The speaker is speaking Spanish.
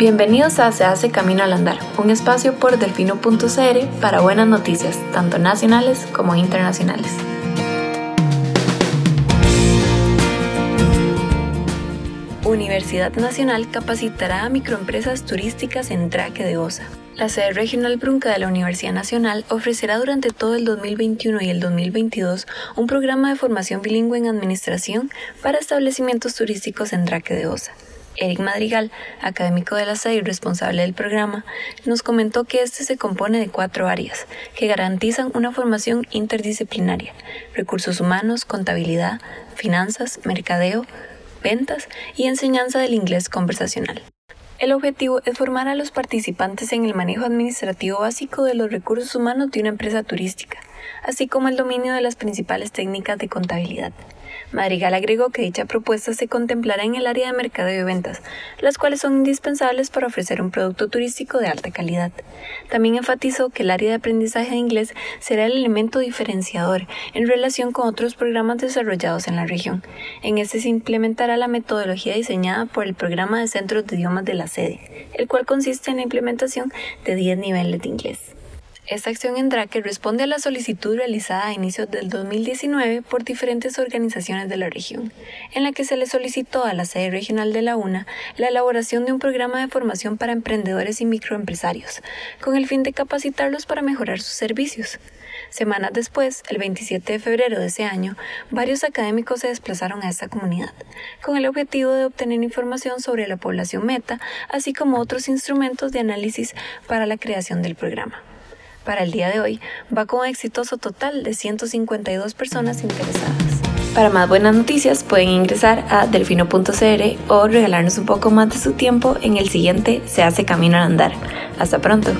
Bienvenidos a Se hace Camino al Andar, un espacio por delfino.cr para buenas noticias, tanto nacionales como internacionales. Universidad Nacional capacitará a microempresas turísticas en Traque de Osa. La sede regional Brunca de la Universidad Nacional ofrecerá durante todo el 2021 y el 2022 un programa de formación bilingüe en administración para establecimientos turísticos en Traque de Osa. Eric Madrigal, académico de la SEI y responsable del programa, nos comentó que este se compone de cuatro áreas que garantizan una formación interdisciplinaria, recursos humanos, contabilidad, finanzas, mercadeo, ventas y enseñanza del inglés conversacional. El objetivo es formar a los participantes en el manejo administrativo básico de los recursos humanos de una empresa turística, así como el dominio de las principales técnicas de contabilidad. Madrigal agregó que dicha propuesta se contemplará en el área de mercado y ventas, las cuales son indispensables para ofrecer un producto turístico de alta calidad. También enfatizó que el área de aprendizaje de inglés será el elemento diferenciador en relación con otros programas desarrollados en la región. En este se implementará la metodología diseñada por el programa de centros de idiomas de la sede, el cual consiste en la implementación de 10 niveles de inglés. Esta acción en Drake responde a la solicitud realizada a inicios del 2019 por diferentes organizaciones de la región, en la que se le solicitó a la sede regional de la UNA la elaboración de un programa de formación para emprendedores y microempresarios, con el fin de capacitarlos para mejorar sus servicios. Semanas después, el 27 de febrero de ese año, varios académicos se desplazaron a esta comunidad, con el objetivo de obtener información sobre la población meta, así como otros instrumentos de análisis para la creación del programa. Para el día de hoy, va con un exitoso total de 152 personas interesadas. Para más buenas noticias pueden ingresar a delfino.cr o regalarnos un poco más de su tiempo en el siguiente Se hace camino al andar. Hasta pronto.